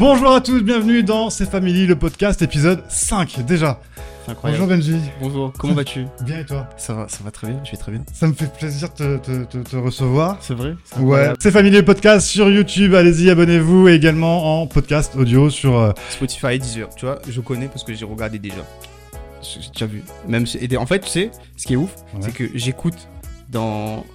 Bonjour à tous, bienvenue dans C'est Family, le podcast épisode 5 déjà. Incroyable. Bonjour Benji. Bonjour, comment vas-tu? Bien et toi? Ça va, ça va très bien, je vais très bien. Ça me fait plaisir de te, te- te recevoir. C'est vrai c'est Ouais. C'est Family, le podcast sur YouTube, allez-y, abonnez-vous et également en podcast audio sur... euh, Spotify, Deezer, tu vois, je connais parce que j'ai regardé déjà. J'ai j'ai déjà vu. Même si- et en fait, tu sais, ce qui est ouf, Ouais. c'est que j'écoute dans,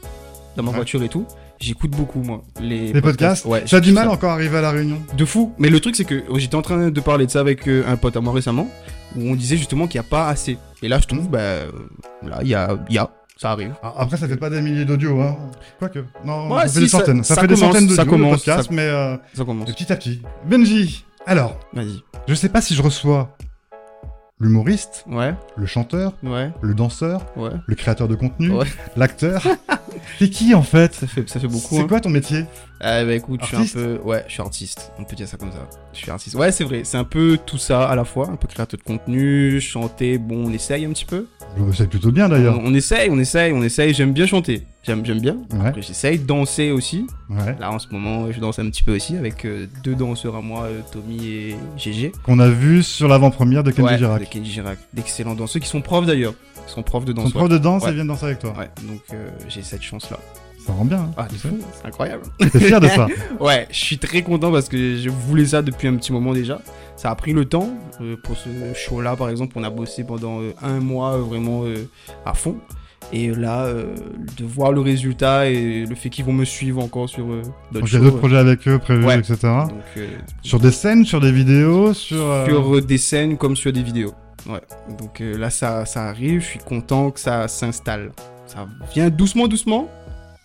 dans ma Ouais. voiture et tout. J'écoute beaucoup, moi, les, les podcasts. Ouais, T'as du mal ça. encore à arriver à la réunion? De fou. Mais le truc, c'est que oh, j'étais en train de parler de ça avec euh, un pote à moi récemment, où on disait justement qu'il n'y a pas assez. Et là, je trouve, bah, euh, là, il y a, y a, ça arrive. Ah, Après, ça fait pas des milliers d'audios, hein. Quoique. Non, Ouais, ça fait si, des ça- centaines. Ça, ça fait des centaines ça d'audios, le commence, podcast, ça- mais euh, Ça commence. petit à petit. Benji, alors, Vas-y. je sais pas si je reçois l'humoriste, Ouais, le chanteur, ouais, le danseur, ouais. le créateur de contenu, Ouais. l'acteur. T'es qui en fait Ça fait, ça fait beaucoup. C'est hein. quoi ton métier Ah bah écoute, je suis un peu... Ouais, je suis artiste. On peut dire ça comme ça. Je suis artiste. Ouais, c'est vrai. C'est un peu tout ça à la fois. Un peu créateur de contenu, chanter. Bon, on essaye un petit peu. Je sais plutôt bien d'ailleurs. On, on essaye, on essaye, on essaye. J'aime bien chanter. J'aime, j'aime bien. Ouais. Après, j'essaye de danser aussi. Ouais. Là, en ce moment, je danse un petit peu aussi avec euh, deux danseurs à moi, euh, Tommy et GG. Qu'on a vu sur l'avant-première de Kenji ouais, Girac. de Kenji Girac. D'excellents danseurs qui sont profs d'ailleurs. Ils sont profs de danse. prof de danse, Ouais. elle vient danser avec toi. Ouais, donc euh, j'ai cette chance-là. Ça rend bien. hein, Ah, c'est sais. fou, c'est incroyable. T'es fier de ça Ouais, je suis très content parce que je voulais ça depuis un petit moment déjà. Ça a pris le temps. euh, pour ce show-là, par exemple, on a bossé pendant euh, un mois vraiment à fond. Et là, de voir le résultat et le fait qu'ils vont me suivre encore sur d'autres shows. d'autres projets avec eux prévus, Ouais. etc. donc, Sur des scènes, sur des vidéos, sur. sur des scènes comme sur des vidéos. Ouais. Donc euh, là, ça, ça arrive. Je suis content que ça s'installe. Ça vient doucement, doucement,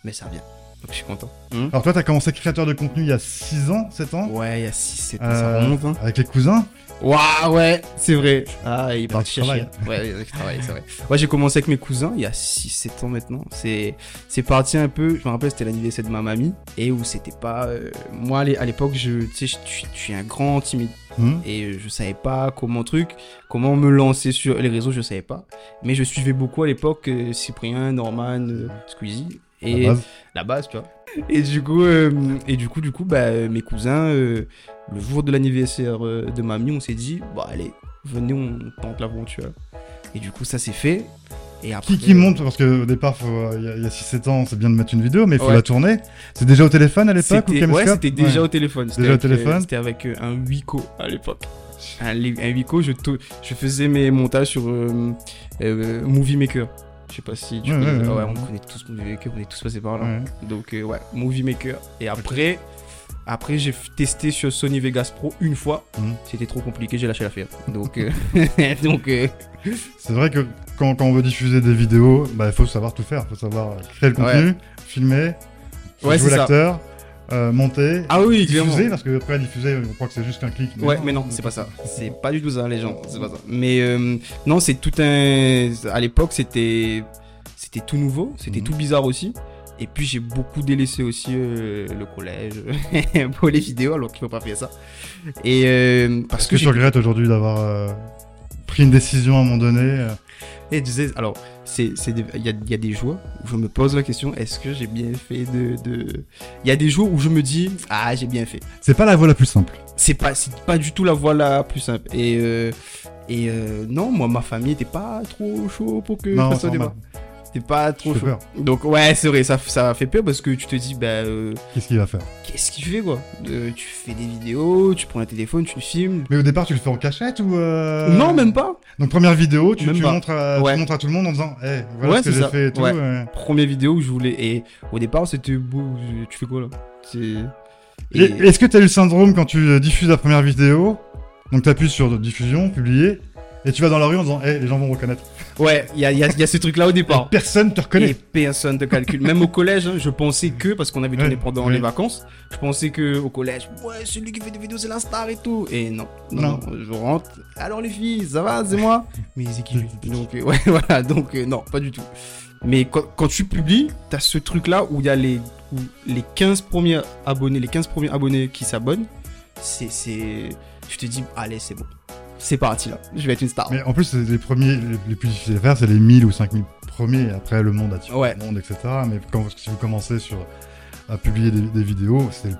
mais ça vient. Donc je suis content. Hmm Alors toi, t'as commencé créateur de contenu il y a 6 ans, 7 ans? Ouais, il y a 6, 7 ans, Euh, ça remonte. Hein. Avec les cousins? Waouh, ouais, c'est vrai. Ah, il est parti chercher. Ouais, il travaille, c'est vrai. Ouais, j'ai commencé avec mes cousins il y a 6-7 ans maintenant. C'est, c'est parti un peu, je me rappelle, c'était l'anniversaire de ma mamie. Et où c'était pas. euh, moi, à l'é- à l'époque, je, tu sais, je suis- je suis un grand timide. Hmm. Et je savais pas comment truc, comment me lancer sur les réseaux, je savais pas. Mais je suivais beaucoup à l'époque euh, Cyprien, Norman, euh, Squeezie. Et La base. la base, tu vois. Et du coup, euh, et du coup, du coup, bah, euh, mes cousins, euh, le jour de l'anniversaire de mamie, on s'est dit, bah allez, venez, on tente l'aventure. Et du coup, ça s'est fait. Et après, Qui, qui monte Parce qu'au départ, il y a, a 6-7 ans, c'est bien de mettre une vidéo, mais il faut Ouais. la tourner. C'est déjà au téléphone à l'époque ou ouais, c'était déjà Ouais. au téléphone. C'était Déjà au avec, euh, téléphone. C'était avec un Wico à l'époque. Un, un Wico, je, je faisais mes montages sur euh, Movie Maker. Je sais pas si tu Ouais, connais. ouais, ouais, on connaît tous Movie Maker, on est tous passés par là. Donc euh, ouais, Movie Maker. Et après, après j'ai testé sur Sony Vegas Pro une fois. Mhm. C'était trop compliqué, j'ai lâché l'affaire. Donc, euh, donc euh, C'est vrai que quand, quand on veut diffuser des vidéos, bah, il faut savoir tout faire. Il faut savoir créer le contenu, filmer, Ouais, jouer l'acteur, euh, monter, ah oui, clairement. diffuser, parce que après diffuser, on croit que c'est juste un clic. Ouais, mais non, c'est pas ça. C'est pas du tout ça, les gens. C'est pas ça. Mais euh, non, c'est tout un. À l'époque, c'était c'était tout nouveau, c'était Mhm. tout bizarre aussi. Et puis j'ai beaucoup délaissé aussi euh, le collège pour les vidéos, alors qu'il faut pas faire ça. Et euh, parce que que tu regrettes aujourd'hui d'avoir pris une décision à un moment donné Et tu sais, alors, c'est, il y a, il y a des jours où je me pose la question, est-ce que j'ai bien fait de, de... Il y a des jours où je me dis, ah, j'ai bien fait. C'est pas la voie la plus simple. C'est pas, c'est pas du tout la voie la plus simple. Et, euh, et euh, non, moi, ma famille était pas trop chaud pour que je non, fasse c'est un débat. C'était pas trop chaud. peur. Donc, ouais, c'est vrai, ça, ça fait peur parce que tu te dis, bah, euh, Qu'est-ce qu'il va faire? qu'est-ce qu'il fait, quoi? Euh, Tu fais des vidéos, tu prends un téléphone, tu filmes. Mais au départ, tu le fais en cachette ou euh, Non, même pas. Donc première vidéo, tu, montres, à, tu montres à tout le monde en disant, hey, voilà Ouais, ce que j'ai fait et tout. Ouais. ouais. Première vidéo où je voulais. Et au départ, c'était beau. Tu fais quoi là? C'est. Et- Est-ce que tu as eu le syndrome quand tu euh, diffuses la première vidéo? Donc tu appuies sur diffusion, publier, et tu vas dans la rue en disant, hey, les gens vont reconnaître. Ouais, il y a, y a- il y a ce truc là au départ. Personne te Et reconnaît. personne te calcule. Même au collège, hein, je pensais que, parce qu'on avait tourné pendant ouais. les vacances, je pensais que au collège, ouais, celui qui fait des vidéos, c'est la star et tout. Et non, non, je rentre. Alors les filles, ça va, c'est moi? Mais c'est qui Donc, euh, ouais, voilà, donc euh, non, pas du tout. Mais quand, quand tu publies, t'as ce truc là où il y a les, où les 15 premiers abonnés, les 15 premiers abonnés qui s'abonnent. C'est, c'est. Je te dis, allez, c'est bon. C'est parti là, je vais être une star. Mais en plus, c'est les premiers, les, plus difficiles à faire, c'est les 1000 ou 5000 premiers. et Après, le monde attire Ouais. le monde, etc. Mais quand si vous commencez sur, à publier des, des vidéos, c'est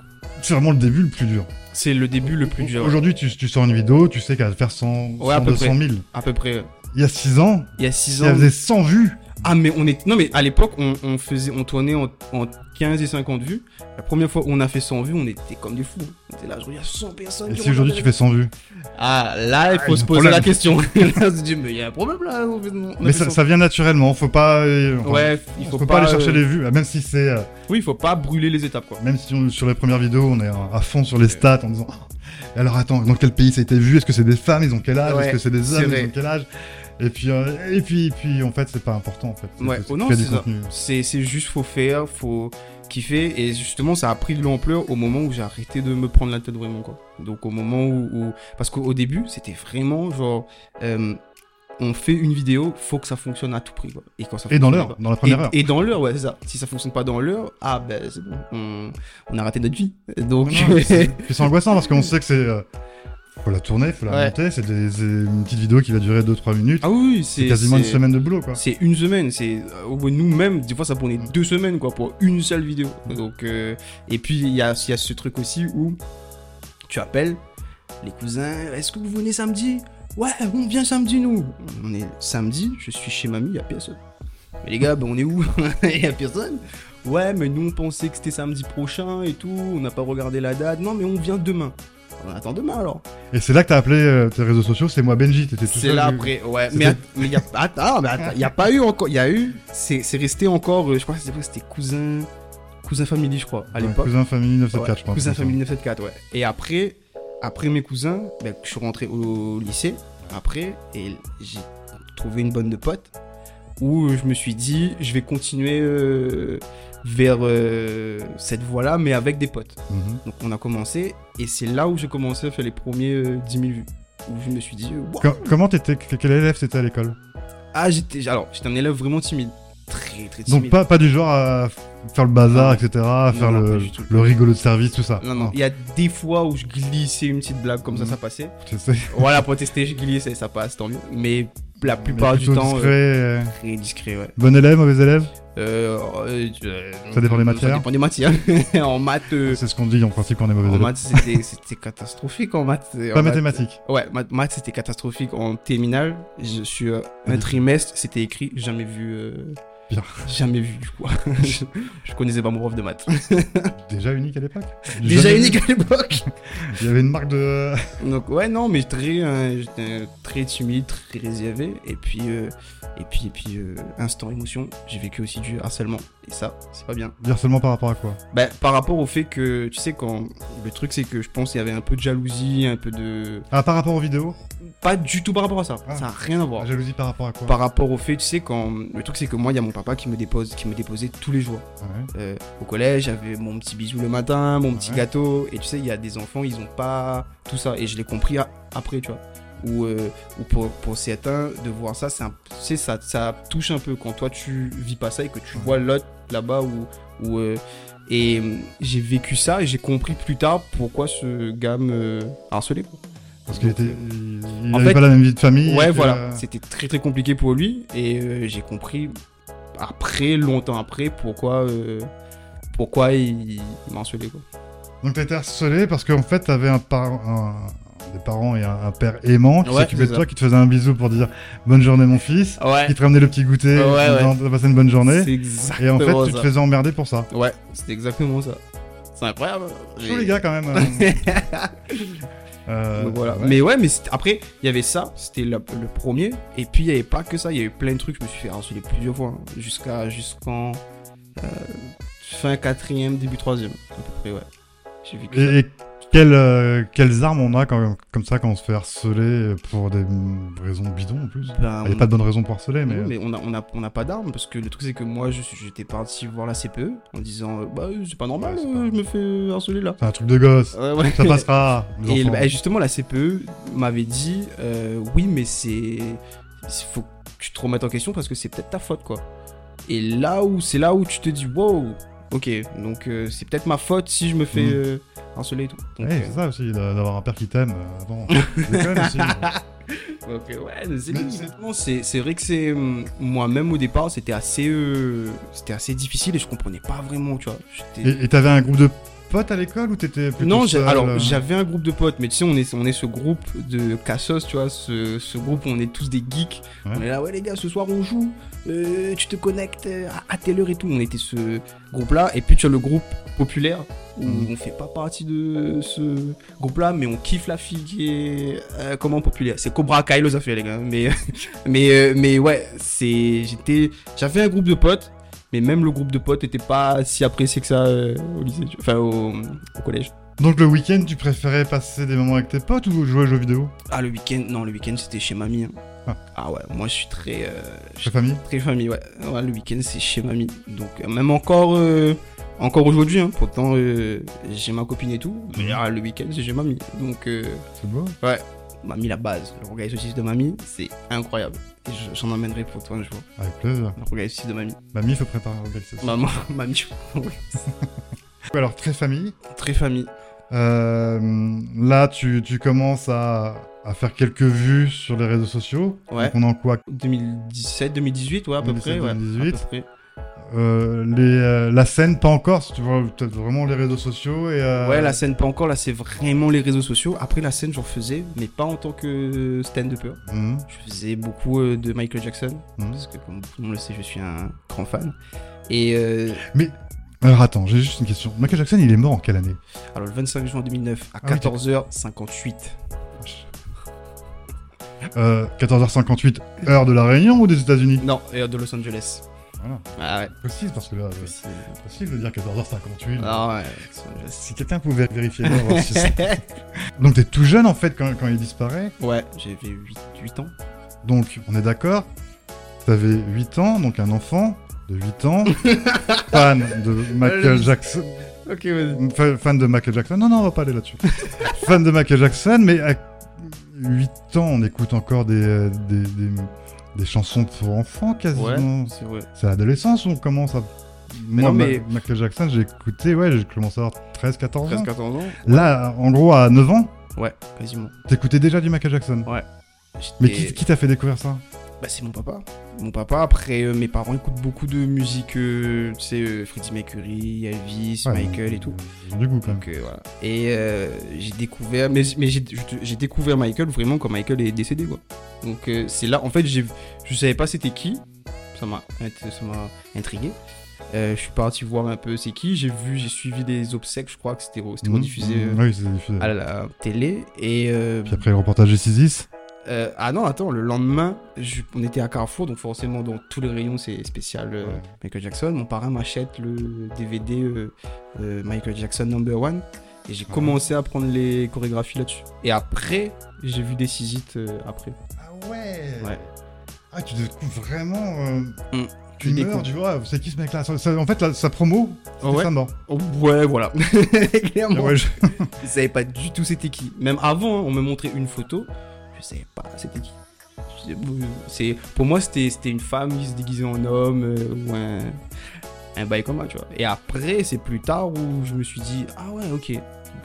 c'est vraiment le début le plus dur. C'est le début le plus dur. Aujourd'hui, tu, tu sors une vidéo, tu sais qu'elle va faire 100, Ouais, à 100 peu 200 000. À peu près. Il y a 6 ans, Il y a 6 si ans. elle faisait 100 vues, Ah mais on est non mais à l'époque on, on faisait on tournait en, en 15 et 50 vues. La première fois où on a fait 100 vues, on était comme des fous. On était là, je regarde 100 personnes. et si aujourd'hui tu fais 100 vues Ah là, il faut Ah, se il y a poser problème. la question. là, on se dit mais il y a un problème là. on fait- on a Mais ça, 100. ça vient naturellement, faut pas. euh, enfin, Ouais, il on faut peut pas, pas, aller chercher euh, les vues, même si c'est. euh, Oui, il faut pas brûler les étapes quoi. Même si on- sur les premières vidéos, on est à fond sur les stats en disant Oh, alors attends, dans quel pays ça a été vu? Est-ce que c'est des femmes Ils ont quel âge? Ouais, Est-ce que c'est des hommes vrai. Ils ont quel âge? Et puis, euh, et puis, et puis, en fait, c'est pas important en fait. Ouais, oh non, c'est. C'est juste faut faire, faut kiffer et justement ça a pris de l'ampleur au moment où j'ai arrêté de me prendre la tête vraiment quoi. Donc au moment où, où- parce qu'au début c'était vraiment genre euh, on fait une vidéo, faut que ça fonctionne à tout prix quoi. Et quand ça Et dans l'heure, dans la première et, heure. et dans l'heure, ouais, c'est ça. Si ça fonctionne pas dans l'heure, ah ben c'est bon, on, on a raté notre vie. Donc c'est angoissant parce qu'on sait que c'est. euh, faut la tourner, faut la Ouais. monter. C'est des- c'est une petite vidéo qui va durer 2-3 minutes. ah oui, c'est c'est quasiment une c'est- semaine de boulot quoi. C'est une semaine, c'est euh, nous-mêmes, des fois ça prenait deux semaines quoi pour une seule vidéo. Donc euh, et puis il y a, il y a ce truc aussi où tu appelles les cousins, est-ce que vous venez samedi? Ouais, on vient samedi nous. On est samedi, je suis chez mamie, il y a personne. Mais les gars, ben, on est où? Il y a personne. Ouais, mais nous on pensait que c'était samedi prochain et tout, on n'a pas regardé la date. Non, mais on vient demain. On attend demain alors. Et c'est là que t'as appelé euh, tes réseaux sociaux, c'est moi Benji, t'étais tout C'est là après, ouais. Mais att- mais il y a attends, mais attends, y a pas eu encore, il y a eu, c'est resté encore, euh, je crois que c'était cousin, cousin family, je crois, à Ouais, l'époque. Cousin Family 974, Ouais, je pense. cousin family 974, ouais. Et après, après mes cousins, ben, je suis rentré au lycée. Après, et j'ai trouvé une bonne de potes où je me suis dit, je vais continuer euh, vers euh, cette voie-là, mais avec des potes. Mhm. Donc on a commencé, et c'est là où j'ai commencé à faire les premiers euh, 10 000 vues. Où je me suis dit, euh, Wow. Comment t'étais Quel élève t'étais à l'école? Ah, j'étais alors j'étais un élève vraiment timide, très très timide. Donc pas, pas du genre à faire le bazar, Non. etc., à faire non, le, rigolo de service, tout ça. Non non, il y a des fois où je glissais une petite blague comme ça, Mhm. ça passait. Je sais. Voilà, pour tester, je glissais, ça passe, tant mieux. Mais la plupart du temps, discret, euh, euh, très discret, ouais. Bon élève, mauvais élève Euh, Ça dépend des matières Ça dépend des matières. en maths, C'est ce qu'on dit en principe quand on est mauvais en élève. maths, c'était c'était catastrophique en maths. En Pas maths- mathématiques. Ouais, maths, maths, c'était catastrophique en terminale. Je suis un trimestre, c'était écrit jamais vu. Bien. Jamais vu, quoi. je, je connaissais pas mon prof de maths. Déjà unique à l'époque? Déjà unique à l'époque. Il y avait une marque de. Donc ouais, non, mais très, euh, j'étais très timide, très réservé. Et puis, euh, et puis, et puis, euh, instant émotion, j'ai vécu aussi du harcèlement. Ça, c'est pas bien. Dire seulement par rapport à quoi? Bah, par rapport au fait que, tu sais, quand le truc, c'est que je pense qu'il y avait un peu de jalousie, un peu de, Ah, par rapport aux vidéos? Pas du tout par rapport à ça. Ah. Ça a rien à voir. La jalousie par rapport à quoi? Par rapport au fait, tu sais, quand le truc, c'est que moi, il y a mon papa qui me dépose, qui me déposait tous les jours. Ouais. Euh, au collège, j'avais mon petit bisou le matin, mon petit Ouais. gâteau. Et tu sais, il y a des enfants, ils ont pas tout ça. Et je l'ai compris après, tu vois. Ou, euh, ou pour, pour certains, de voir ça, c'est ça, ça touche un peu quand toi tu vis pas ça et que tu vois l'autre là-bas. Ou, euh, et euh, j'ai vécu ça et j'ai compris plus tard pourquoi ce gars me harcelait. quoi. Parce qu'il était. euh, Il il en avait fait- pas la même vie de famille. Ouais, voilà. euh, C'était très très compliqué pour lui et euh, j'ai compris après, longtemps après, pourquoi, pourquoi il, il m'a harcelé. Quoi. Donc t'as été harcelé parce qu'en fait t'avais un, par... un- des parents et un, un père aimant qui s'occupait de toi, qui te faisait un bisou pour dire bonne journée mon fils, Ouais, qui te ramenait le petit goûter, Ouais, passé une bonne journée. Et en fait tu te faisais emmerder pour ça. Ouais, c'est exactement ça. C'est incroyable. Tous les gars quand même. euh, euh, Donc voilà. ouais. Mais ouais, mais c'était- après, il y avait ça, c'était le, le premier. Et puis, il n'y avait pas que ça, il y avait plein de trucs. Je me suis fait harceler plusieurs fois, hein, jusqu'à jusqu'en euh, fin quatrième, début troisième, à peu près, ouais. J'ai vécu et quelles, euh, quelles armes on a quand, comme ça quand on se fait harceler pour des raisons bidons en plus? Ben, Il n'y a pas de bonne raison pour harceler, mais. Non, mais on a, on a, on a pas d'armes parce que le truc c'est que moi j'étais parti voir la CPE en disant euh, bah euh, c'est pas normal, Ouais, c'est euh, pas- je me fais harceler là. C'est un truc de gosse. Ouais, ouais. Ça passera. Et bah, justement la CPE m'avait dit euh, oui mais c'est il faut que tu te remettes en question parce que c'est peut-être ta faute quoi. Et là où c'est là où tu te dis wow ok donc euh, c'est peut-être ma faute si je me fais Mhm. euh, harceler et tout. Donc, Ouais, euh, c'est ça aussi, d'a- d'avoir un père qui t'aime. euh, aussi. euh, ouais, c'est- Mais honnêtement, c'est c'est vrai que c'est hum, moi-même au départ, c'était assez, euh, c'était assez difficile et je comprenais pas vraiment, tu vois. J'étais- Et et t'avais un groupe de potes à l'école ou t'étais plutôt Non, seul, alors euh j'avais un groupe de potes, mais tu sais, on est, on est ce groupe de cassos, tu vois, ce, ce groupe où on est tous des geeks. Ouais. On est là, ouais les gars, ce soir on joue, euh, tu te connectes à, à telle heure et tout. On était ce groupe-là, et puis tu as le groupe populaire où Mhm. on fait pas partie de ce groupe-là, mais on kiffe la fille qui est euh, comment populaire. C'est Cobra Kai, les affaires les gars. Mais mais euh, mais ouais, c'est j'étais, j'avais un groupe de potes. Mais même le groupe de potes était pas si apprécié que ça euh, au lycée, tu- enfin au, au collège. Donc le week-end, tu préférais passer des moments avec tes potes ou jouer aux jeux vidéo? Ah, le week-end, non, le week-end c'était chez mamie. hein. Ah. Ah. ouais, moi je suis très, euh, famille? très famille, ouais. Ouais, le week-end c'est chez mamie. Donc, euh, même encore, euh, encore aujourd'hui, hein, pourtant euh, j'ai ma copine et tout, mais Mhm. ah, le week-end c'est chez mamie. Donc, euh, C'est beau. mamie la base. Le rogaille saucisse de mamie, c'est incroyable. Et j'en emmènerai pour toi un jour. Avec plaisir. Rogaille saucisse de mamie. Mamie, il faut préparer un. Maman, mamie, ouais. Alors, très famille. très famille. Euh, là, tu, tu commences à, à faire quelques vues sur les réseaux sociaux. Ouais. Donc, on est en quoi? 2017, 2018, ouais, à peu 2017, près, ouais. 2018. À peu près. Euh, les, euh, La scène, pas encore. si Tu vois peut-être vraiment les réseaux sociaux et. euh, Ouais, la scène pas encore, là c'est vraiment les réseaux sociaux. Après la scène j'en faisais, mais pas en tant que stand-upper. mhm, Je faisais beaucoup de Michael Jackson, mhm. parce que comme tout le monde le sait, je suis un grand fan. Et euh, Alors, attends, j'ai juste une question. Michael Jackson, il est mort en quelle année? Alors le 25 juin 2009 à Ah oui, 14h58. euh, 14h58, heure de la Réunion ou des États-Unis? Non, et de Los Angeles. Voilà. Ah ouais. Précise parce que là, euh, c'est- c'est facile de dire 14h58. Ah ouais, Angeles. Si quelqu'un pouvait vérifier, voir si Donc t'es tout jeune en fait quand, quand il disparaît? ouais, j'avais 8, 8 ans. Donc on est d'accord? T'avais 8 ans, donc un enfant de 8 ans, fan de Michael Jackson. Ok, vas-y. fa- Fan de Michael Jackson. Non, non, on va pas aller là-dessus. fan de Michael Jackson, mais à 8 ans, on écoute encore des, euh, des, des, des chansons pour enfants quasiment. C'est vrai. C'est à l'adolescence où on commence à. Mais Moi, non, mais- Ma- Michael Jackson, j'ai écouté, ouais, j'ai commencé à avoir 13-14 ans. 13-14 ans Là, en gros, à 9 ans, Ouais, quasiment. t'écoutais déjà du Michael Jackson. Mais J'étais- qui, qui t'a fait découvrir ça? Bah, c'est mon papa. Mon papa, après, euh, mes parents écoutent beaucoup de musique, euh, tu sais, euh, Freddie Mercury, Elvis, Ouais, Michael et tout. Du goût quand même. Donc, voilà. Et j'ai découvert, mais, mais j'ai découvert Michael vraiment quand Michael est décédé, quoi. Donc, c'est là, en fait, je savais pas c'était qui. Ça m'a int- ça m'a intrigué. Je suis parti voir un peu c'est qui. J'ai vu, j'ai suivi les obsèques, je crois que c'était Mhm. rediffusé Oui, c'était diffusé. à la télé. Et Puis après le reportage de 6 euh, ah non, attends, le lendemain, je- on était à Carrefour, donc forcément dans tous les rayons c'est spécial euh, Ouais. Michael Jackson. Mon parrain m'achète le DVD euh, Michael Jackson Number One et j'ai Ouais. commencé à prendre les chorégraphies là-dessus. Et après, j'ai vu des Sisit après. Ah ouais Ouais. Ah, tu découvres vraiment. Mm. Tu meurs, tu vois, c'est qui ce mec-là? En fait, la- sa promo, c'était Oh ouais. Oh, ouais, voilà. Clairement, Ouais, je- je savais pas du tout c'était qui. Même avant, hein, on me montrait une photo, je savais pas c'était qui? C'est pour moi c'était c'était une femme qui se déguisait en homme euh, ou un un bail comme ça, tu vois. Et après, c'est plus tard où je me suis dit ah ouais, OK.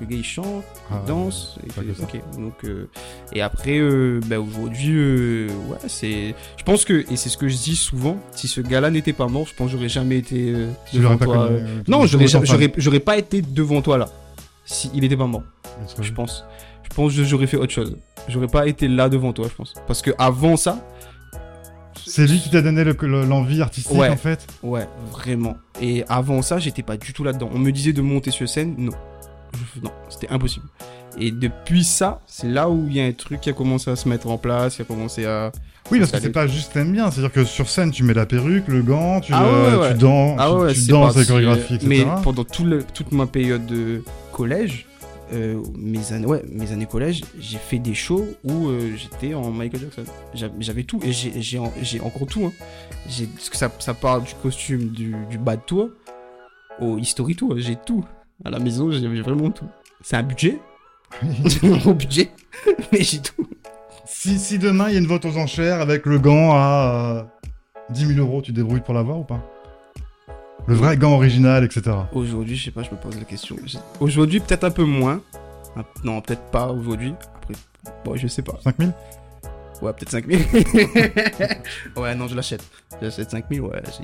Le gars il chante, Ah, il danse, et fait-. Donc euh, et après euh, bah, aujourd'hui euh, ouais, c'est je pense que et c'est ce que je dis souvent, si ce gars-là n'était pas mort, je pense que j'aurais jamais été devant pas toi, connu. non, j'aurais, j'aurais, pas été devant toi là. Si il était pas mort, je pense. Je pense que j'aurais fait autre chose. J'aurais pas été là devant toi, je pense. Parce que avant ça. C'est lui qui t'a donné le- le- l'envie artistique Ouais. en fait Ouais, vraiment. Et avant ça, j'étais pas du tout là-dedans. On me disait de monter sur scène, non. Je- Non, c'était impossible. Et depuis ça, c'est là où il y a un truc qui a commencé à se mettre en place, qui a commencé à. Oui, parce que c'est pas juste t'aimes bien, c'est-à-dire que sur scène, tu mets la perruque, le gant, tu, Ah euh, ouais, ouais. tu danses, Ah tu, danses les chorégraphies, etc. Mais pendant tout le- toute ma période de collège, euh, mes années, ouais, mes années collège, j'ai fait des shows où euh, j'étais en Michael Jackson. J'avais tout et j'ai- en- encore tout. Hein. Parce que ça, ça part du costume du, du bas de tour au history tour. J'ai tout à la maison. J'ai vraiment tout. C'est un budget, c'est un gros budget, mais j'ai tout. si, si demain il y a une vente aux enchères avec le gant à euh, 10 000 euros, tu te débrouilles pour l'avoir ou pas? Le vrai gant original, etc. Aujourd'hui, je sais pas, je me pose la question. Aujourd'hui, peut-être un peu moins. Ah, Non, peut-être pas aujourd'hui. Après, bon, je sais pas. 5 000 Ouais, peut-être 5000. ouais, non, je l'achète. J'achète 5000, ouais. c'est-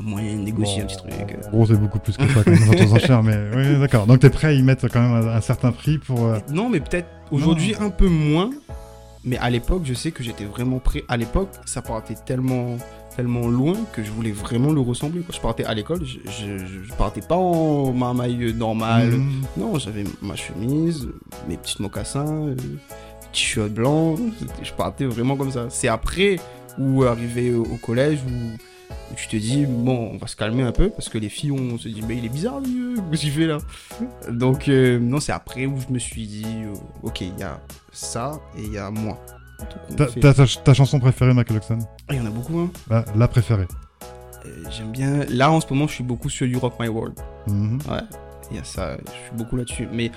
moyen de négocier Bon, un petit truc. En gros, c'est beaucoup plus que ça quand même dans ton enchères, mais oui, d'accord. Donc t'es prêt à y mettre quand même un, certain prix pour. euh, Non, mais peut-être aujourd'hui un peu moins. Mais à l'époque, je sais que j'étais vraiment prêt. À l'époque, ça partait tellement, tellement loin que je voulais vraiment le ressembler. quoi. Je partais à l'école, je, je, je- je partais pas en marmaille normale. mhm. Non, j'avais ma chemise, mes petits mocassins, euh, t-shirt blanc. Je partais vraiment comme ça. C'est après ou arrivé au, au collège où, où tu te dis bon, on va se calmer un peu parce que les filles on se dit mais il est bizarre lui, qu'est-ce qu'il fait là? Donc euh, non, c'est après où je me suis dit euh, ok, il y a ça et il y a moi. Fait- ta, ta chanson préférée, Michael Jackson Ah, Il y en a beaucoup. Hein. la, la préférée. Euh, J'aime bien. Là en ce moment, je suis beaucoup sur You Rock My World. Mhm. Ouais, il y a ça, je suis beaucoup là-dessus. Mais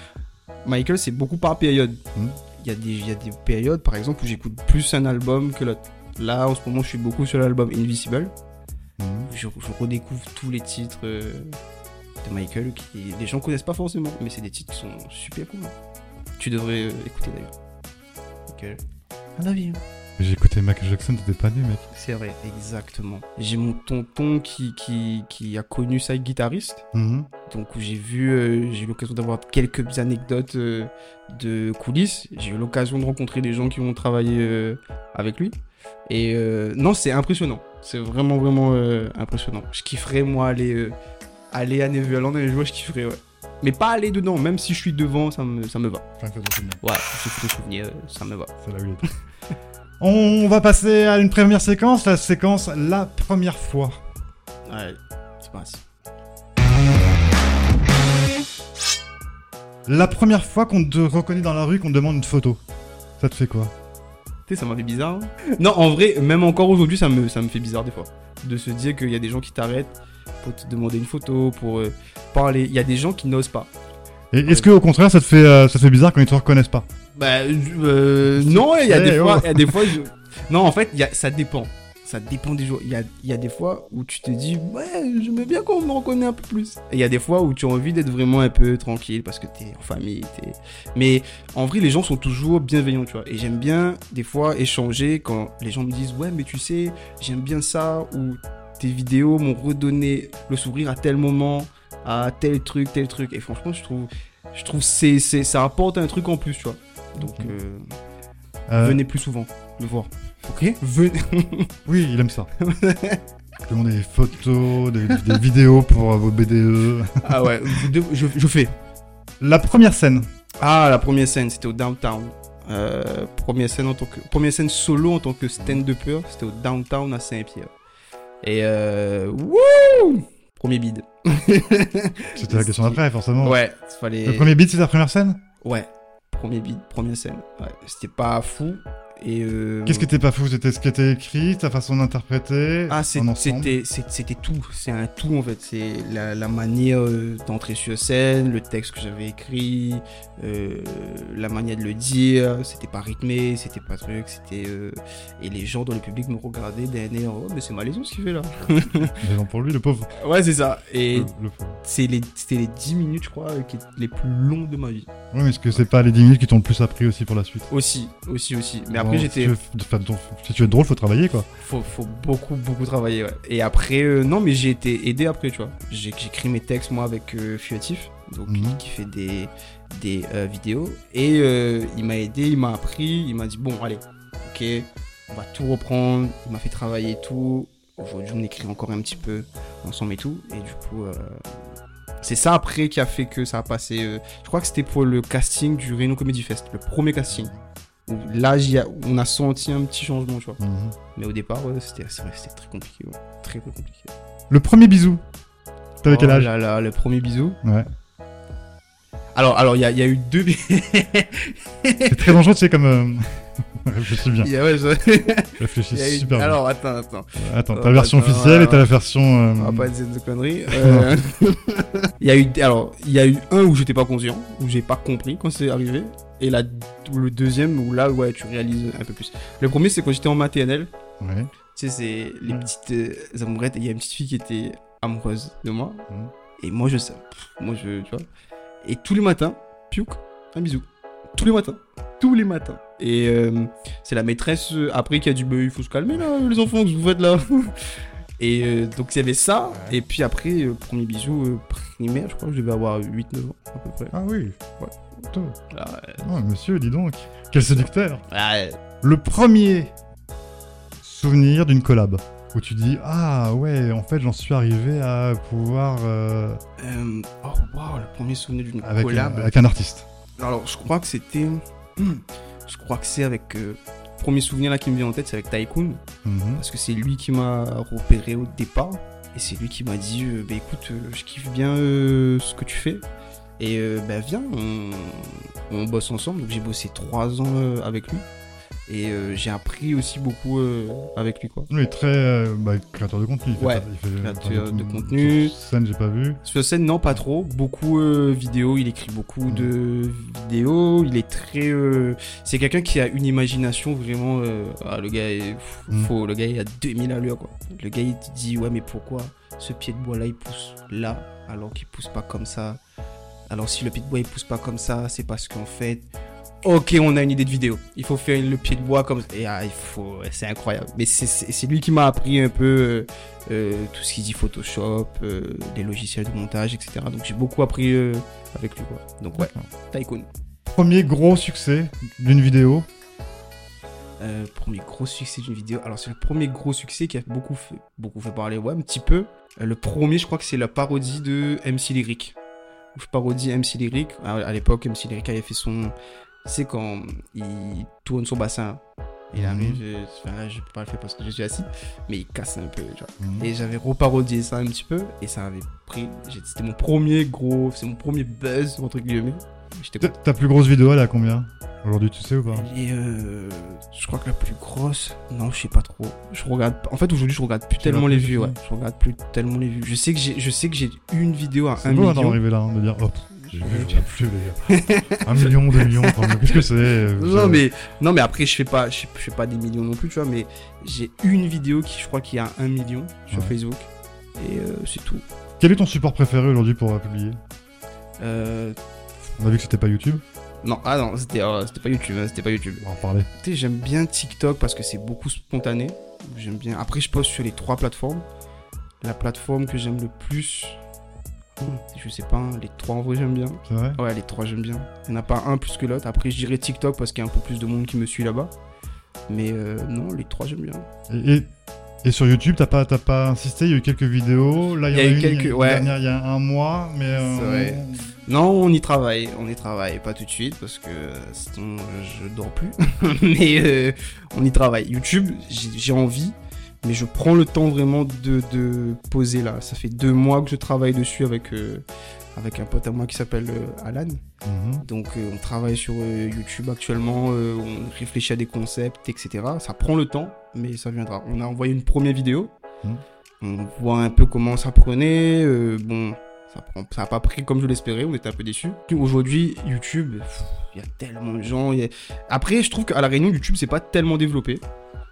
Michael, c'est beaucoup par période. Mhm. Il y, a des- il y a des périodes, par exemple, où j'écoute plus un album que l'autre. Là, en ce moment, je suis beaucoup sur l'album Invisible. Mhm. Je, je redécouvre tous les titres euh, de Michael qui les gens connaissent pas forcément, mais c'est des titres qui sont super cool. Tu devrais euh, écouter d'ailleurs. Michael. I love you. J'ai écouté Michael Jackson, t'étais pas né, mec. C'est vrai, exactement. J'ai mon tonton qui, qui, qui a connu ça guitariste. Mhm. Donc j'ai vu, euh, j'ai eu l'occasion d'avoir quelques anecdotes euh, de coulisses. J'ai eu l'occasion de rencontrer des gens qui ont travaillé euh, avec lui. Et euh, non, c'est impressionnant. C'est vraiment, vraiment euh, impressionnant. Je kifferais, moi, aller, euh, aller à Neverland un jour, je kifferais, ouais. Mais pas aller dedans, même si je suis devant, ça me, ça me va. Enfin, fais ton souvenir. Ouais, euh, ça me va. C'est. On va passer à une première séquence, la séquence La première fois. Ouais, c'est pas La première fois qu'on te reconnaît dans la rue, qu'on te demande une photo. Ça te fait quoi? Tu sais, ça m'a fait bizarre. hein. Non, en vrai, même encore aujourd'hui, ça me, ça me fait bizarre des fois. De se dire qu'il y a des gens qui t'arrêtent pour te demander une photo, pour euh, parler. Il y a des gens qui n'osent pas. Est-ce que au contraire, ça te fait, euh, ça te fait bizarre quand ils te reconnaissent pas? Bah, euh, non, il y a des fois. il y a des fois je- Non, en fait, il y a, ça dépend. Ça dépend des jours. Il y a, y a des fois où tu te dis, ouais, j'aimerais bien qu'on me reconnaisse un peu plus. Et il y a des fois où tu as envie d'être vraiment un peu tranquille parce que t'es en famille. t'es- Mais en vrai, les gens sont toujours bienveillants, tu vois. Et j'aime bien, des fois, échanger quand les gens me disent, ouais, mais tu sais, j'aime bien ça, ou tes vidéos m'ont redonné le sourire à tel moment, à tel truc, tel truc. Et franchement, je trouve, je trouve c'est, c'est, ça apporte un truc en plus, tu vois. Donc, euh, Euh, venez plus souvent le voir. Ok Venez. Oui, il aime ça. Je demande des photos, des, des vidéos pour euh, vos BDE. ah ouais, je, je fais. La première scène. Ah, la première scène, c'était au downtown. Première scène en tant que première scène solo en tant que stand-upper, c'était au downtown à Saint-Pierre. Et euh, wouh Premier bid. C'était la question d'après, forcément. Ouais, il fallait. Le premier beat, c'est ta première scène? Ouais, premier bid, première scène. Ouais, c'était pas fou. Et euh, Qu'est-ce qui était pas fou C'était ce qui était écrit, ta façon d'interpréter Ah, c'était c'était tout. C'est un tout en fait. C'est la, la manière euh, d'entrer sur scène, le texte que j'avais écrit, euh, la manière de le dire. C'était pas rythmé, c'était pas truc. C'était euh, et les gens dans le public me regardaient d'un air. Oh, mais c'est malaisant ce qu'il fait là. Raison pour lui, le pauvre. Ouais, c'est ça. Et c'est les c'était les 10 minutes, je crois, qui les plus longs de ma vie. Oui, mais est-ce que c'est pas les 10 minutes qui t'ont le plus appris aussi pour la suite? Aussi, aussi, aussi. Mais après Bon, j'étais Si tu, veux, enfin, ton- si tu veux être drôle, faut travailler, quoi. faut, faut beaucoup, beaucoup travailler. Ouais. Et après, euh, non, mais j'ai été aidé après, tu vois. J'ai j'écris mes textes, moi, avec euh, Fuatif, donc Mhm. qui fait des, des euh, vidéos. Et euh, il m'a aidé, il m'a appris, il m'a dit bon, allez, ok, on va tout reprendre. Il m'a fait travailler et tout. Aujourd'hui, on écrit encore un petit peu ensemble et tout. Et du coup, c'est ça après qui a fait que ça a passé. euh, je crois que c'était pour le casting du Reno Comedy Fest, le premier casting. Là, a- on a senti un petit changement, tu vois. Mhm. Mais au départ, ouais, c'était très compliqué. ouais. Très, très compliqué. Le premier bisou. T'avais quel Oh âge là là, le premier bisou. Ouais. Alors, alors, il y, a- il y a eu deux. C'est très dangereux, tu sais, comme. euh, Réfléchis bien. A- ouais, je- Réfléchis eu- super bien. Alors, attends, attends. Attends, Oh, ta version attends, officielle et t'as la version. euh, On va pas dire de conneries. Euh, Il y a eu, alors, il y a eu un où j'étais pas conscient, où j'ai pas compris quand c'est arrivé, et la, le deuxième où là, ouais, tu réalises un peu plus. Le premier, c'est quand j'étais en maternelle. Ouais. Tu sais, c'est les petites euh, amourettes. et Il y a une petite fille qui était amoureuse de moi. Mhm. Et moi, je sais. Moi, je. Tu vois. Et tous les matins, piouk, un bisou. Tous les matins. Tous les matins. Et euh, c'est la maîtresse euh, après qui a dit bah, il faut se calmer là, les enfants, que vous faites là? Et euh, donc il y avait ça. Et puis après, premier bisou primaire, je crois que je devais avoir 8-9 ans à peu près. Ah oui. Ouais. Ah ouais. Oh, monsieur, dis donc. Quel séducteur. Ah ouais. Le premier souvenir d'une collab où tu dis ah ouais en fait j'en suis arrivé à pouvoir euh, Euh, oh waouh, le premier souvenir d'une avec, collab. avec un artiste. Alors je crois que c'était. Je crois que c'est avec. euh, premier souvenir là qui me vient en tête, c'est avec Tycoon. Mhm. Parce que c'est lui qui m'a repéré au départ. Et c'est lui qui m'a dit euh, Bah écoute, euh, je kiffe bien euh, ce que tu fais. Et euh, bah viens, on, on bosse ensemble. Donc j'ai bossé trois ans euh, avec lui. Et euh, j'ai appris aussi beaucoup euh, avec lui quoi. Oui, très euh, bah, créateur de contenu. il fait Ouais, pas- il fait- créateur de contenu. Sur scène, j'ai pas vu. Sur scène, non, pas trop. Beaucoup vidéo, il écrit beaucoup de vidéos. Il est très. C'est quelqu'un qui a une imagination vraiment. ah, le gars est Mm. faux. Le gars, il a 2000 allures, quoi. Le gars, il te dit Ouais, mais pourquoi ce pied de bois là, il pousse là, alors qu'il pousse pas comme ça? Alors, si le pied de bois, il pousse pas comme ça, c'est parce qu'en fait. Ok, on a une idée de vidéo. Il faut faire le pied de bois comme et ah, il faut, c'est incroyable. Mais c'est- lui qui m'a appris un peu euh, euh, tout ce qui dit Photoshop, euh, les logiciels de montage, etc. Donc j'ai beaucoup appris euh, avec lui. Quoi. Donc ouais, Tycoon. Premier gros succès d'une vidéo. Premier gros succès d'une vidéo. Alors c'est le premier gros succès qui a beaucoup fait, beaucoup fait parler, ouais, un petit peu. Le premier, je crois que c'est la parodie de MC Lyric. Où je parodie MC Lyric. À, l'époque, MC Lyric avait fait son... Sais, quand il tourne son bassin, il Mhm. arrive, euh, enfin là je peux pas le faire parce que je suis assis, mais il casse un peu, tu vois. Mhm. Et j'avais reparodié ça un petit peu, et ça avait pris... C'était mon premier gros... C'est mon premier buzz, entre guillemets. Ta- plus grosse vidéo, elle est à combien Aujourd'hui, tu sais ou pas euh, je crois que la plus grosse, non, je sais pas trop. Je regarde, en fait, aujourd'hui, je regarde plus Tu tellement les vues, ouais. Je regarde plus tellement les vues. Je sais que j'ai, je sais que j'ai une vidéo à un d'en million. arriver là, hein, de dire hop, j'ai vu, je regarde plus les gars. Un million, deux millions, trois millions, qu'est-ce que c'est euh, Non mais, non mais après, je fais pas, je, fais pas des millions non plus, tu vois, mais j'ai une vidéo qui, je crois, qui a un million sur Ouais. Facebook. Et euh, c'est tout. Quel est ton support préféré aujourd'hui pour euh, publier? Euh, On a vu que c'était pas YouTube, non, ah non, c'était, euh, c'était pas YouTube, hein, c'était pas YouTube. on va en. Tu sais, j'aime bien TikTok parce que c'est beaucoup spontané. J'aime bien. Après, je poste sur les trois plateformes. La plateforme que j'aime le plus, je sais pas, hein, les trois en vrai j'aime bien. C'est vrai Ouais, les trois j'aime bien. Il n'y en a pas un plus que l'autre. Après, je dirais TikTok parce qu'il y a un peu plus de monde qui me suit là-bas. Mais euh, non, les trois j'aime bien. et, et, et sur YouTube, t'as pas, t'as pas insisté, il y a eu quelques vidéos. Là, il y, a eu une, quelques- une ouais. dernière il y a un mois, mais. euh, C'est vrai. Non, on y travaille, on y travaille, pas tout de suite parce que euh, sinon je, dors plus. mais euh, on y travaille. YouTube, j'ai envie, mais je prends le temps vraiment de, de poser là. Ça fait deux mois que je travaille dessus avec, euh, avec un pote à moi qui s'appelle euh, Alan. mhm. Donc euh, on travaille sur YouTube actuellement, on réfléchit à des concepts, etc. Ça prend le temps, mais ça viendra. On a envoyé une première vidéo. Mhm. On voit un peu comment ça prenait. bon, ça prend, ça a pas pris comme je l'espérais. On était un peu déçus. Aujourd'hui, YouTube, il y a tellement de gens. il y a- Après, je trouve qu'à la Réunion, YouTube, c'est pas tellement développé.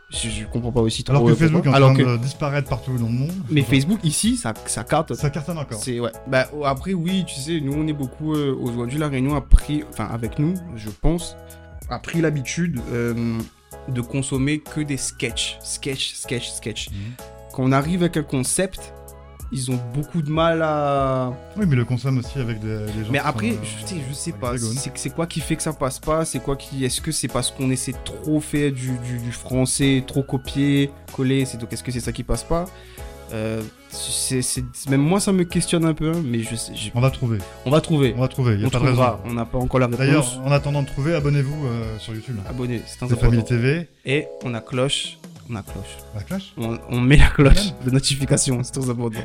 Je, je comprends pas aussi trop. Alors que Facebook est en train que- de disparaître partout dans le monde. mais Facebook ici, ça, ça capte. Ça cartonne encore. C'est ouais. Bah oh, après oui, tu sais, nous on est beaucoup euh, aujourd'hui la Réunion a pris, enfin avec nous, je pense, a pris l'habitude euh, de consommer que des sketchs, sketch, sketch, sketch. Mhm. Quand on arrive avec un concept, ils ont beaucoup de mal à. Oui, mais le consomme aussi avec des, gens. Mais après, sont, euh, je sais, je sais pas. C'est quoi qui fait que ça passe pas? C'est quoi qui Est-ce que c'est parce qu'on essaie trop faire du, du, du français, trop copier, coller C'est donc est-ce que c'est ça qui passe pas? Euh, c'est, même moi ça me questionne un peu, hein, mais je sais, On va trouver. on va trouver. On va trouver. Il y a On pas de raison. On n'a pas encore la réponse. D'ailleurs, en attendant de trouver, abonnez-vous euh, sur YouTube. abonnez, c'est un C'est Family. TV. Et on a cloche. On a cloche. La clash On, on met la cloche de notification, c'est très important.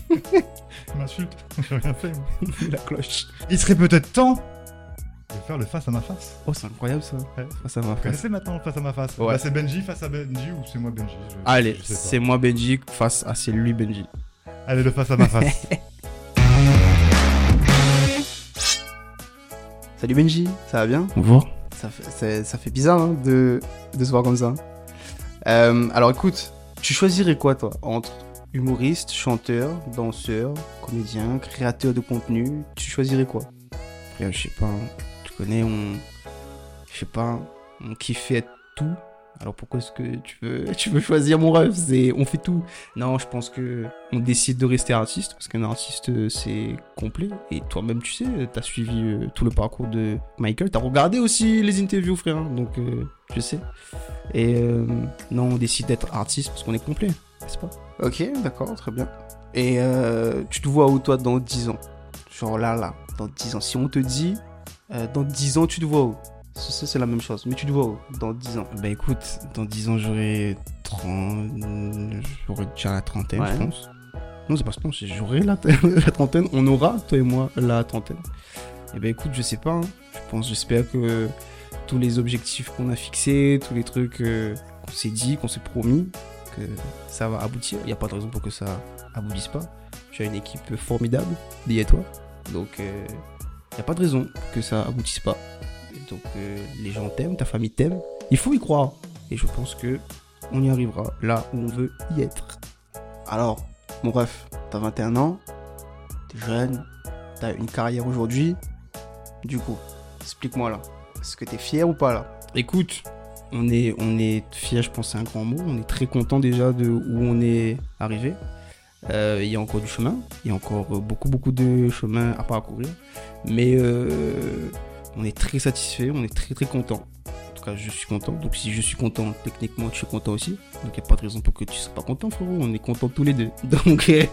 Tu m'insultes. J'ai rien fait. moi. la cloche. Il serait peut-être temps de faire le face à ma face. Oh, c'est incroyable ça. Ouais. Va Vous faire. connaissez maintenant le face à ma face Ouais. Bah, C'est Benji face à Benji ou c'est moi Benji je- Allez, c'est moi Benji face à c'est lui Benji. Allez, le face à ma face. Salut Benji, ça va bien? Bonjour. Ça fait, ça fait bizarre hein, de, de se voir comme ça. Euh, alors écoute, tu choisirais quoi toi? Entre humoriste, chanteur, danseur, comédien, créateur de contenu, tu choisirais quoi? Frère, Je sais pas, hein. tu connais, on. Je sais pas, on kiffe être tout. Alors pourquoi est-ce que tu veux, tu veux choisir mon rêve? C'est, on fait tout. Non, je pense que on décide de rester artiste parce qu'un artiste euh, c'est complet. Et toi-même, tu sais, t'as suivi euh, tout le parcours de Michael. T'as regardé aussi les interviews, frère. hein, donc euh, je sais. Et euh, non, on décide d'être artiste parce qu'on est complet, n'est-ce pas? Ok, d'accord, très bien. Et euh, tu te vois où toi dans 10 ans? Genre là, là, dans 10 ans. Si on te dit, euh, dans 10 ans, tu te vois où? C'est la même chose, mais tu te vois où? Dans 10 ans? Bah écoute, dans 10 ans, j'aurai 30. J'aurai déjà la trentaine, Ouais. je pense. Non, c'est pas je pense, j'aurai la, la trentaine. On aura, toi et moi, la trentaine. Et bah écoute, je sais pas. hein. Je pense, j'espère que tous les objectifs qu'on a fixés, tous les trucs euh, qu'on s'est dit, qu'on s'est promis, que ça va aboutir. Il n'y a pas de raison pour que ça aboutisse pas. Tu as une équipe formidable liée à toi. Donc, il n'y a pas de raison que ça aboutisse pas. Donc, euh, les gens t'aiment, ta famille t'aime. Il faut y croire. Et je pense que on y arrivera là où on veut y être. Alors, mon ref, t'as 21 ans, t'es jeune, t'as une carrière aujourd'hui. Du coup, explique-moi là. Est-ce que t'es fier ou pas là? Écoute, on est, on est fiers, je pense c'est un grand mot. On est très content déjà de où on est arrivé. Euh, Il y a encore du chemin. Il y a encore beaucoup, beaucoup de chemin à parcourir. Mais euh, on est très satisfait. On est très, très content. En tout cas, je suis content. Donc, si je suis content, techniquement, tu es content aussi. Donc, il n'y a pas de raison pour que tu ne sois pas content, frérot. On est content tous les deux. Donc, euh,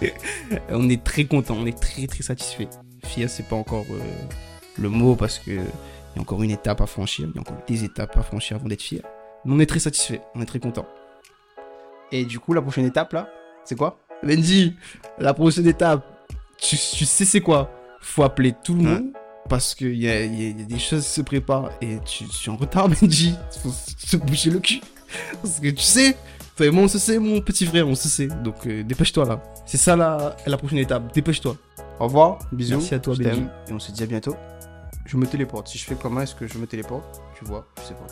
on est très content. On est très, très satisfait. Fier, c'est pas encore euh, le mot parce que il y a encore une étape à franchir, il y a encore des étapes à franchir avant d'être fier. Mais on est très satisfait, on est très content. Et du coup, la prochaine étape là, c'est quoi? Benji, la prochaine étape, tu, tu sais c'est quoi? Faut appeler tout le monde parce qu'il y a, il y a- il y a des choses qui se préparent et tu, tu es en retard, Benji. Faut se bouger le cul. Parce que tu sais, toi et moi on se sait, mon petit frère, on se sait. Donc euh, dépêche-toi là. C'est ça la, la prochaine étape, dépêche-toi. Au revoir, bisous. Merci à toi, je Benji. Et on se dit à bientôt. Je me téléporte. Si je fais comment est-ce que je me téléporte Tu vois, je sais pas.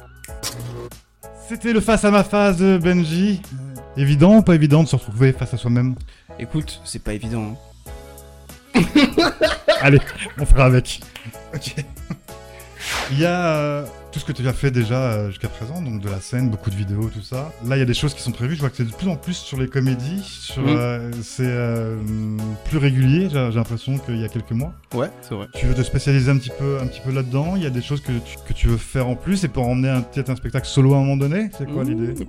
C'était le face à ma phase, Benji. Euh, Évident ou pas évident de se retrouver face à soi-même? Écoute, c'est pas évident. hein. Allez, on fera avec. Ok. Il y a euh, tout ce que tu as fait déjà euh, jusqu'à présent, donc de la scène, beaucoup de vidéos, tout ça. Là, il y a des choses qui sont prévues. Je vois que c'est de plus en plus sur les comédies. Sur, euh, c'est plus régulier. J'ai j'ai l'impression qu'il y a quelques mois. Ouais, c'est vrai. Tu veux te spécialiser un petit peu, un petit peu là-dedans? Il y a des choses que tu, que tu veux faire en plus et pour emmener un- peut-être un spectacle solo à un moment donné? C'est quoi Mmh. l'idée?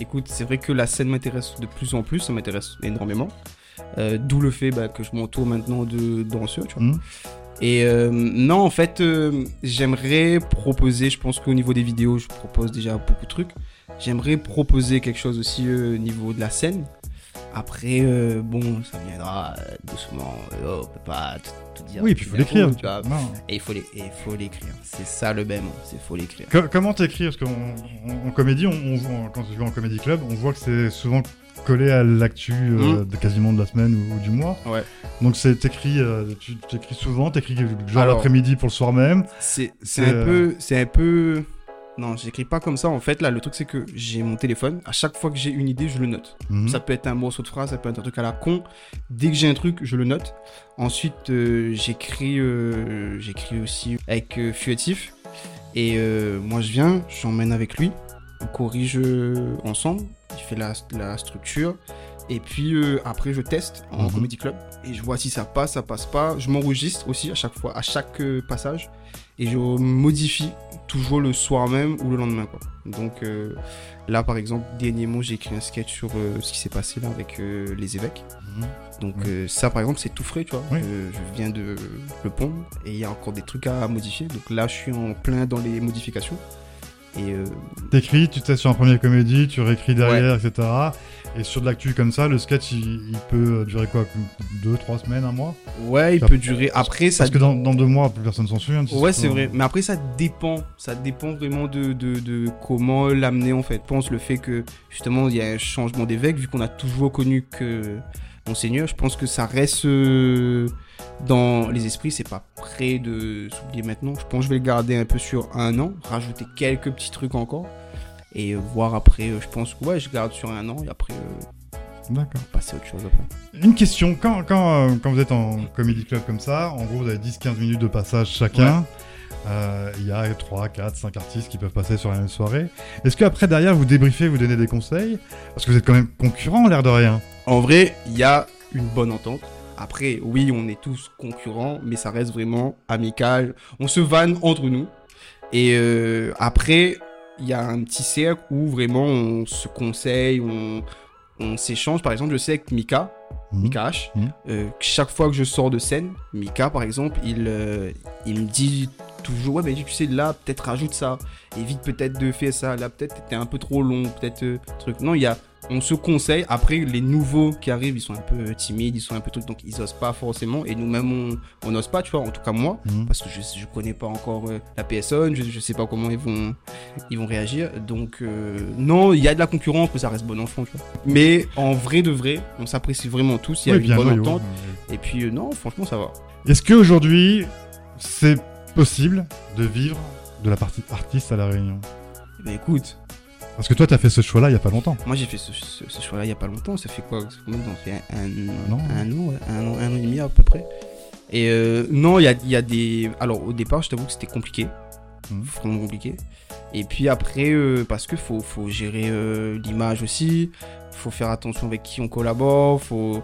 Écoute, c'est vrai que la scène m'intéresse de plus en plus, ça m'intéresse énormément. D'où le fait bah, que je m'entoure maintenant de danseurs, tu vois. Mhm. Et euh, non, en fait, euh, j'aimerais proposer, je pense qu'au niveau des vidéos, je propose déjà beaucoup de trucs. J'aimerais proposer quelque chose aussi euh, au niveau de la scène. Après, bon, ça viendra doucement. On peut pas tout, tout dire. Oui, puis il faut l'écrire. tu tu vois. Et il faut et l'écrire. C'est ça le même, c'est faut l'écrire. Co- comment t'écris? Parce qu'en en, en comédie, on, on voit- quand je vais en comédie club, on voit que c'est souvent collé à l'actu euh, de quasiment de la semaine ou, ou du mois. Mmh. Ouais. Donc c'est t'écris, euh, tu t'écris souvent, t'écris genre l'après-midi pour le soir même. C'est un euh, peu. C'est un peu. Non, j'écris pas comme ça. En fait, là, le truc, c'est que j'ai mon téléphone. À chaque fois que j'ai une idée, je le note. Mhm. Ça peut être un morceau de phrase, ça peut être un truc à la con. Dès que j'ai un truc, je le note. Ensuite, euh, j'écris j'écris aussi avec Fugatif. Et moi, je viens, j'emmène avec lui. On corrige ensemble. Fait la, la structure. Et puis euh, après, je teste en Mhm. comédie club. Et je vois si ça passe, ça passe pas. Je m'enregistre aussi à chaque fois, à chaque euh, passage. Et je modifie toujours le soir même ou le lendemain. Quoi. Donc euh, là, par exemple, dernièrement, j'ai écrit un sketch sur ce qui s'est passé là avec les évêques. Mhm. Donc Oui. ça, par exemple, c'est tout frais, tu vois. Oui. Je viens de le pondre et il y a encore des trucs à modifier. Donc là, je suis en plein dans les modifications. Et euh, T'écris, tu testes sur un premier comédie, tu réécris derrière, etc. Et sur de l'actu comme ça, le sketch il, il peut durer quoi Deux, trois semaines, un mois? Ouais, il Ça- peut durer. Après, ça Parce que dans, dans deux mois, plus personne s'en souvient. Ouais, c'est vrai. Mais après, ça dépend. Ça dépend vraiment de, de, de comment l'amener, en fait. Je pense le fait que, justement, il y a un changement d'évêque, vu qu'on a toujours connu que Monseigneur, je pense que ça reste euh, dans les esprits. C'est pas prêt de s'oublier maintenant. Je pense que je vais le garder un peu sur un an, rajouter quelques petits trucs encore. Et voir après, euh, je pense que, ouais, je garde sur un an. Et après, euh, D'accord. passer à autre chose après. Une question, quand, quand, euh, quand vous êtes en comedy club comme ça, en gros vous avez 10-15 minutes de passage chacun, il y a 3, 4, 5 artistes qui peuvent passer sur la même soirée. Est-ce qu'après derrière vous débriefez, vous donnez des conseils? Parce que vous êtes quand même concurrents l'air de rien. En vrai, il y a une bonne entente. Après, oui, on est tous concurrents, mais ça reste vraiment amical. On se vanne entre nous. Et euh, après, il y a un petit cercle où vraiment on se conseille, on, on s'échange. Par exemple, je sais que Mika, Mhm. Mika H, Mhm. euh, chaque fois que je sors de scène, Mika par exemple, il, euh, il me dit toujours Ouais, mais tu sais, là, peut-être rajoute ça. Évite peut-être de faire ça. Là, peut-être t'es un peu trop long. Peut-être euh, truc. Non, il y a. On se conseille. Après, les nouveaux qui arrivent, ils sont un peu timides, ils sont un peu trucs, donc ils osent pas forcément. Et nous-mêmes, on on n'ose pas, tu vois. En tout cas, moi, Mhm. parce que je, je connais pas encore euh, la PSN, je, je sais pas comment ils vont, ils vont réagir. Donc, euh, non, il y a de la concurrence, mais ça reste bon enfant, tu vois. Mais en vrai de vrai, on s'apprécie vraiment tous, il y a Oui, une bonne entente. Et puis, euh, non, franchement, ça va. Est-ce qu'aujourd'hui c'est possible de vivre de la partie artiste à la Réunion? Ben écoute, Parce que toi t'as fait ce choix-là il y a pas longtemps. moi j'ai fait ce, ce- ce choix-là il y a pas longtemps. Ça fait quoi? Ça fait combien de temps? Ça fait un, Un an. un an, un an, un an et demi à peu près. Et euh, non, il y a, y a des. Alors au départ, je t'avoue que c'était compliqué. Mhm. Vraiment compliqué. Et puis après, euh, parce que faut, faut gérer euh, l'image aussi. Faut faire attention avec qui on collabore. Faut...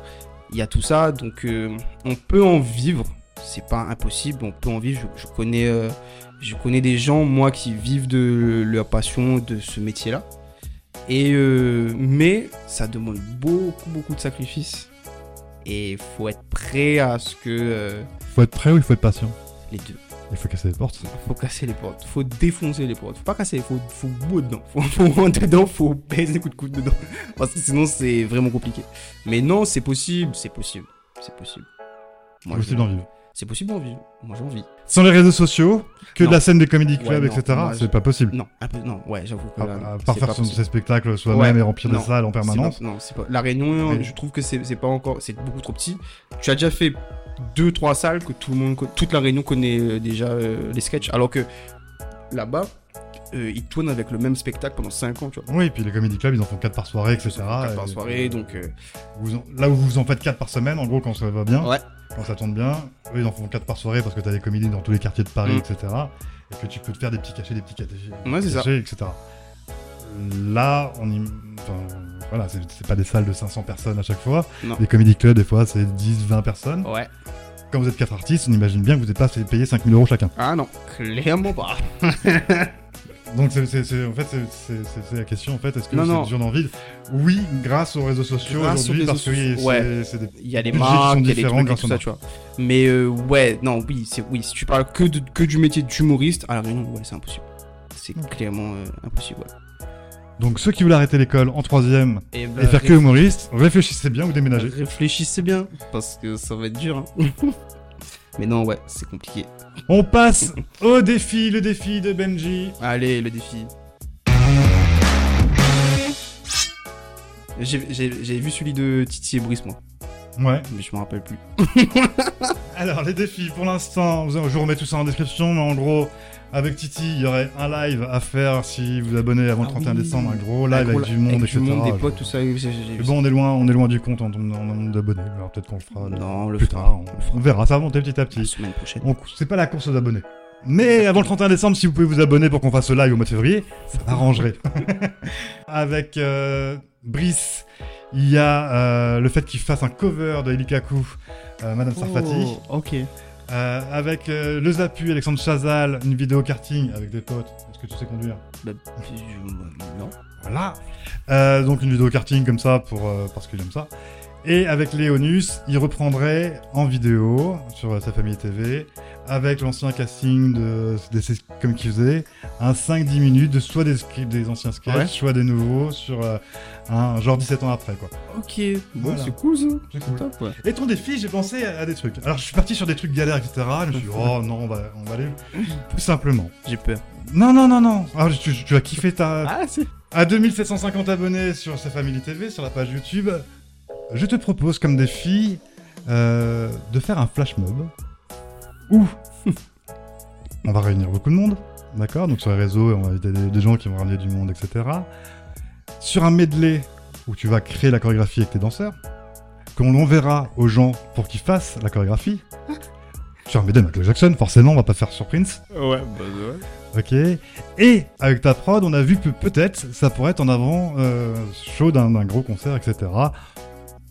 Il y a tout ça. Donc euh, on peut en vivre. C'est pas impossible. On peut en vivre. Je, je connais, je connais des gens, moi, qui vivent de leur passion, de ce métier-là. Et euh, mais ça demande beaucoup, beaucoup de sacrifices. Et faut être prêt à ce que euh, Faut être prêt ou il faut être patient? les deux. Il faut casser les portes. Faut casser les portes, faut défoncer les portes. Faut pas casser, faut, faut bout dedans. Faut, faut rentrer dedans, faut baiser coups de coude dedans. Parce que sinon c'est vraiment compliqué. Mais non, c'est possible, c'est possible, c'est possible. Moi, C'est possible d'en vivre. C'est possible d'en vivre. Moi j'ai envie. Sans les réseaux sociaux, que Non. de la scène des comédie clubs, Ouais, etc. c'est pas possible. Non, un peu, non, ouais, j'avoue que À, là, à c'est part faire son- ses spectacles soi-même Ouais. et remplir des Non. salles en permanence. pas- non, c'est pas. La Réunion, je trouve que c'est pas encore. C'est beaucoup trop petit. Tu as déjà fait deux, trois salles que tout le monde, toute la Réunion connaît euh, déjà euh, les sketchs. Alors que là-bas, euh, ils tournent avec le même spectacle pendant 5 ans, tu vois. Oui, puis les comédie clubs, ils en font 4 par soirée, etc. Quatre par Et- soirée, donc. euh, Vous en- Là où vous en faites 4 par semaine, en gros, quand ça va bien, Ouais. quand ça tourne bien, eux, ils en font 4 par soirée parce que t'as des comédies dans tous les quartiers de Paris, Mm. etc. Et que tu peux te faire des petits cachets, des petits cachets, Ouais, c'est ça. cachets, etc. Là, on y... enfin, voilà, c'est pas des salles de 500 personnes à chaque fois. Non. Les comédie clubs, des fois, c'est 10, 20 personnes. Ouais. Quand vous êtes 4 artistes, on imagine bien que vous n'êtes pas payé 5000 euros chacun. Ah non, clairement pas. Donc, c'est, en fait, c'est, la question, en fait, est-ce que c'est non. dur d'en vivre Oui, grâce aux réseaux sociaux aujourd'hui, parce que oui, sociaux, c'est, c'est des Il y a qui marques, il y a des différents trucs et tout ça, tu vois. Mais euh, ouais, non, oui, c'est oui. Si tu parles que, de- que du métier d'humoriste, à la Réunion, ouais, c'est impossible. C'est Ok. clairement euh, impossible, ouais. Donc ceux qui voulaient arrêter l'école en troisième Et, et faire que humoriste, réfléchissez bien ou déménagez. Réfléchissez bien, parce que ça va être dur. hein. Mais non, ouais, c'est compliqué. On passe au défi, le défi de Benji. Allez, le défi. J'ai vu celui de Titi et Brice, moi. Ouais. Mais je me rappelle plus. Alors les défis, pour l'instant, je vous remets tout ça en description, mais en gros, avec Titi, il y aurait un live à faire si vous abonnez avant le Ah 31 oui. décembre, un gros live Un gros avec du monde, avec etc. du monde, des potes, tout ça. Mais bon, on est loin, on est loin du compte en, nombre d'abonnés. Alors peut-être qu'on le fera là, Non, on le plus fera, tard. on le On, fera. on verra, ça va monter petit à La petit. semaine prochaine. C'est pas la course aux abonnés. Mais avant le 31 décembre, si vous pouvez vous abonner pour qu'on fasse ce live au mois de février, ça m'arrangerait. Avec euh, Brice, il y a euh, le fait qu'il fasse un cover de Elikaku, euh, Madame Sarfati. Oh, ok. Euh, avec euh, le Zapu, Alexandre Chazal, une vidéo karting avec des potes. Est-ce que tu sais conduire? Bah, je- non. Voilà. Euh, donc une vidéo karting comme ça pour parce que j'aime ça. Et avec Léonus, il reprendrait en vidéo sur sa famille TV avec l'ancien casting de, de comme qu'il faisait un 5-10 minutes de soit des, des anciens sketchs, Ouais. soit des nouveaux sur un genre 17 ans après quoi. Ok. Bon, Voilà. c'est cool ça. C'est C'est top, ouais. Et ton défi, j'ai pensé à, à des trucs. Alors je suis parti sur des trucs galères, etc. Je me suis dit, oh non, on va, on va aller plus simplement. J'ai peur. Non, non, non, non. Alors, tu, tu as kiffé ta, Ah, c'est. À 2750 abonnés sur sa famille TV, sur la page YouTube, je te propose comme défi euh, de faire un flash mob où on va réunir beaucoup de monde, d'accord? Donc sur les réseaux, on va inviter des, des gens qui vont ramener du monde, etc. Sur un medley où tu vas créer la chorégraphie avec tes danseurs, qu'on l'enverra aux gens pour qu'ils fassent la chorégraphie. Sur un BD Michael Jackson, forcément, on va pas faire sur Prince. Ouais, bah ouais. Ok. Et avec ta prod, on a vu que peut-être ça pourrait être en avant euh, chaud d'un gros concert, etc.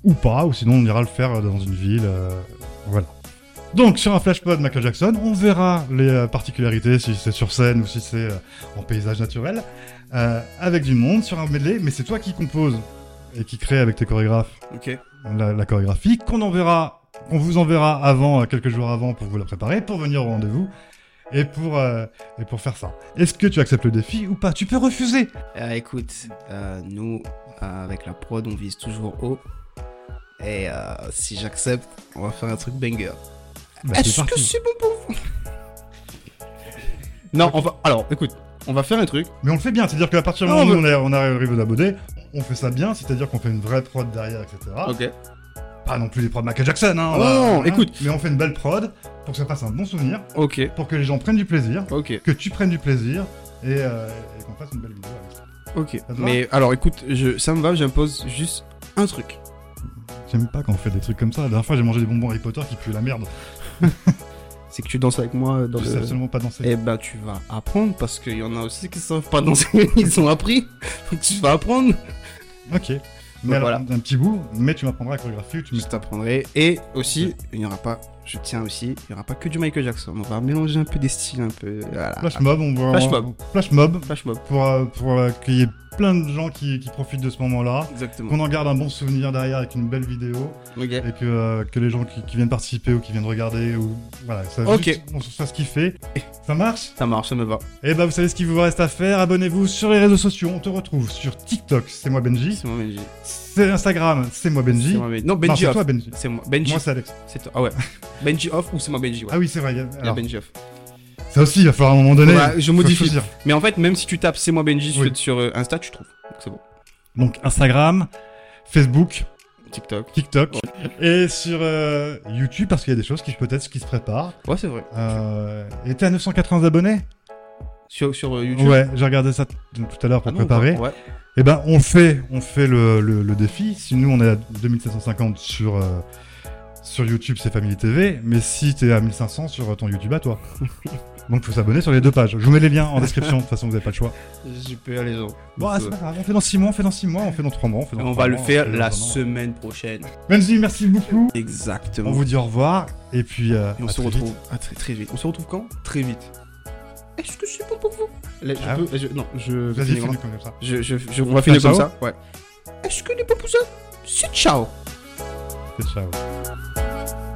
Ou pas, ou sinon on ira le faire dans une ville. euh, voilà. Donc sur un flashpod Michael Jackson, on verra les euh, particularités, si c'est sur scène ou si c'est euh, en paysage naturel, euh, avec du monde sur un medley, mais c'est toi qui compose et qui crée avec tes chorégraphes la, la chorégraphie, qu'on enverra, qu'on vous enverra avant, euh, quelques jours avant pour vous la préparer, pour venir au rendez-vous et pour, euh, et pour faire ça. Est-ce que tu acceptes le défi ou pas? Tu peux refuser. Euh, écoute, euh, nous, euh, avec la prod, on vise toujours haut. Et euh, si j'accepte, on va faire un truc banger. Bah, Est-ce que c'est bon pour vous? Non, on va. Alors, écoute, on va faire un truc. Mais on le fait bien, c'est-à-dire qu'à partir du moment où on, est- on arrive abonnés, on fait ça bien, c'est-à-dire qu'on fait une vraie prod derrière, etc. Ok. Pas non plus les prods Michael Jackson, hein. on Non, hein, écoute. Mais on fait une belle prod pour que ça fasse un bon souvenir, Ok. pour que les gens prennent du plaisir, Ok. que tu prennes du plaisir et, euh, et qu'on fasse une belle vidéo avec ça. Ok. Ça Mais alors, écoute, je... ça me va, j'impose juste un truc. J'aime pas quand on fait des trucs comme ça. La dernière fois, j'ai mangé des bonbons Harry Potter qui puent la merde. C'est que tu danses avec moi dans Je sais le. absolument pas danser. Eh ben, tu vas apprendre parce qu'il y en a aussi qui savent pas danser. Ils ont appris. Donc, tu vas apprendre. Ok. Mais alors, voilà. un petit bout, mais tu m'apprendras la chorégraphie ou tu Je t'apprendrai. Et aussi, il n'y aura pas. Je tiens aussi, il n'y aura pas que du Michael Jackson. On va mélanger un peu des styles, un peu. Voilà. Flash mob, on va... Flash mob. Flash mob, Flash mob. pour, euh, pour euh, qu'il y ait plein de gens qui, qui profitent de ce moment-là. Exactement. Qu'on en garde un bon souvenir derrière avec une belle vidéo. Ok. Et que, euh, que les gens qui, qui viennent participer ou qui viennent regarder ou... Voilà, ça Ok. juste, on se fasse kiffer. Ça marche? Ça marche, ça me va. Et bah vous savez ce qu'il vous reste à faire. Abonnez-vous sur les réseaux sociaux. On te retrouve sur TikTok, c'est moi Benji. C'est moi Benji. C'est Instagram, c'est moi Benji. C'est moi Benji. Non, Non, Benji c'est toi Benji. C'est moi. Benji. Moi c'est Alex. C'est toi. Ah ouais. Benji off ou c'est moi Benji, ouais. Ah oui, c'est vrai. il y a- Benji off. ça aussi, il va falloir à un moment donné. Ouais, je modifie. choisir. Mais en fait, même si tu tapes c'est moi Benji Oui. sur, euh, Insta, tu trouves. Donc c'est bon. Donc Instagram, Facebook, TikTok. TikTok et sur euh, YouTube parce qu'il y a des choses qui peut-être qui se préparent. Ouais, c'est vrai. Euh, et t'es à 980 abonnés? Sur, sur YouTube. Ouais, j'ai regardé ça t- tout à l'heure pour Ah non, préparer. Ouais. Et ben on fait, on fait le, le, le défi. Si nous on est à 2750 sur sur YouTube, c'est Family TV, mais si t'es à 1500 sur ton YouTube à toi. Donc faut s'abonner sur les deux pages. Je vous mets les liens en description. De toute façon, vous n'avez pas le choix. Super les gens. Bon, ah, c'est pas grave. On fait dans 6 mois, on fait dans 6 mois, on fait dans 3 mois, on fait dans on trois va le faire la semaine prochaine. Benji, merci beaucoup. Exactement. On vous dit au revoir et puis euh, Et on à se très retrouve vite. ah, très, très vite. On se retrouve quand? Très vite. Est-ce que c'est bon pour vous? Là, je Ah peux- je- Non, je vais Vas-y, finir finis comme- comme ça. je, je, je- On va finir comme ça. Ouais. Est-ce que les papous C'est ciao? Fechava.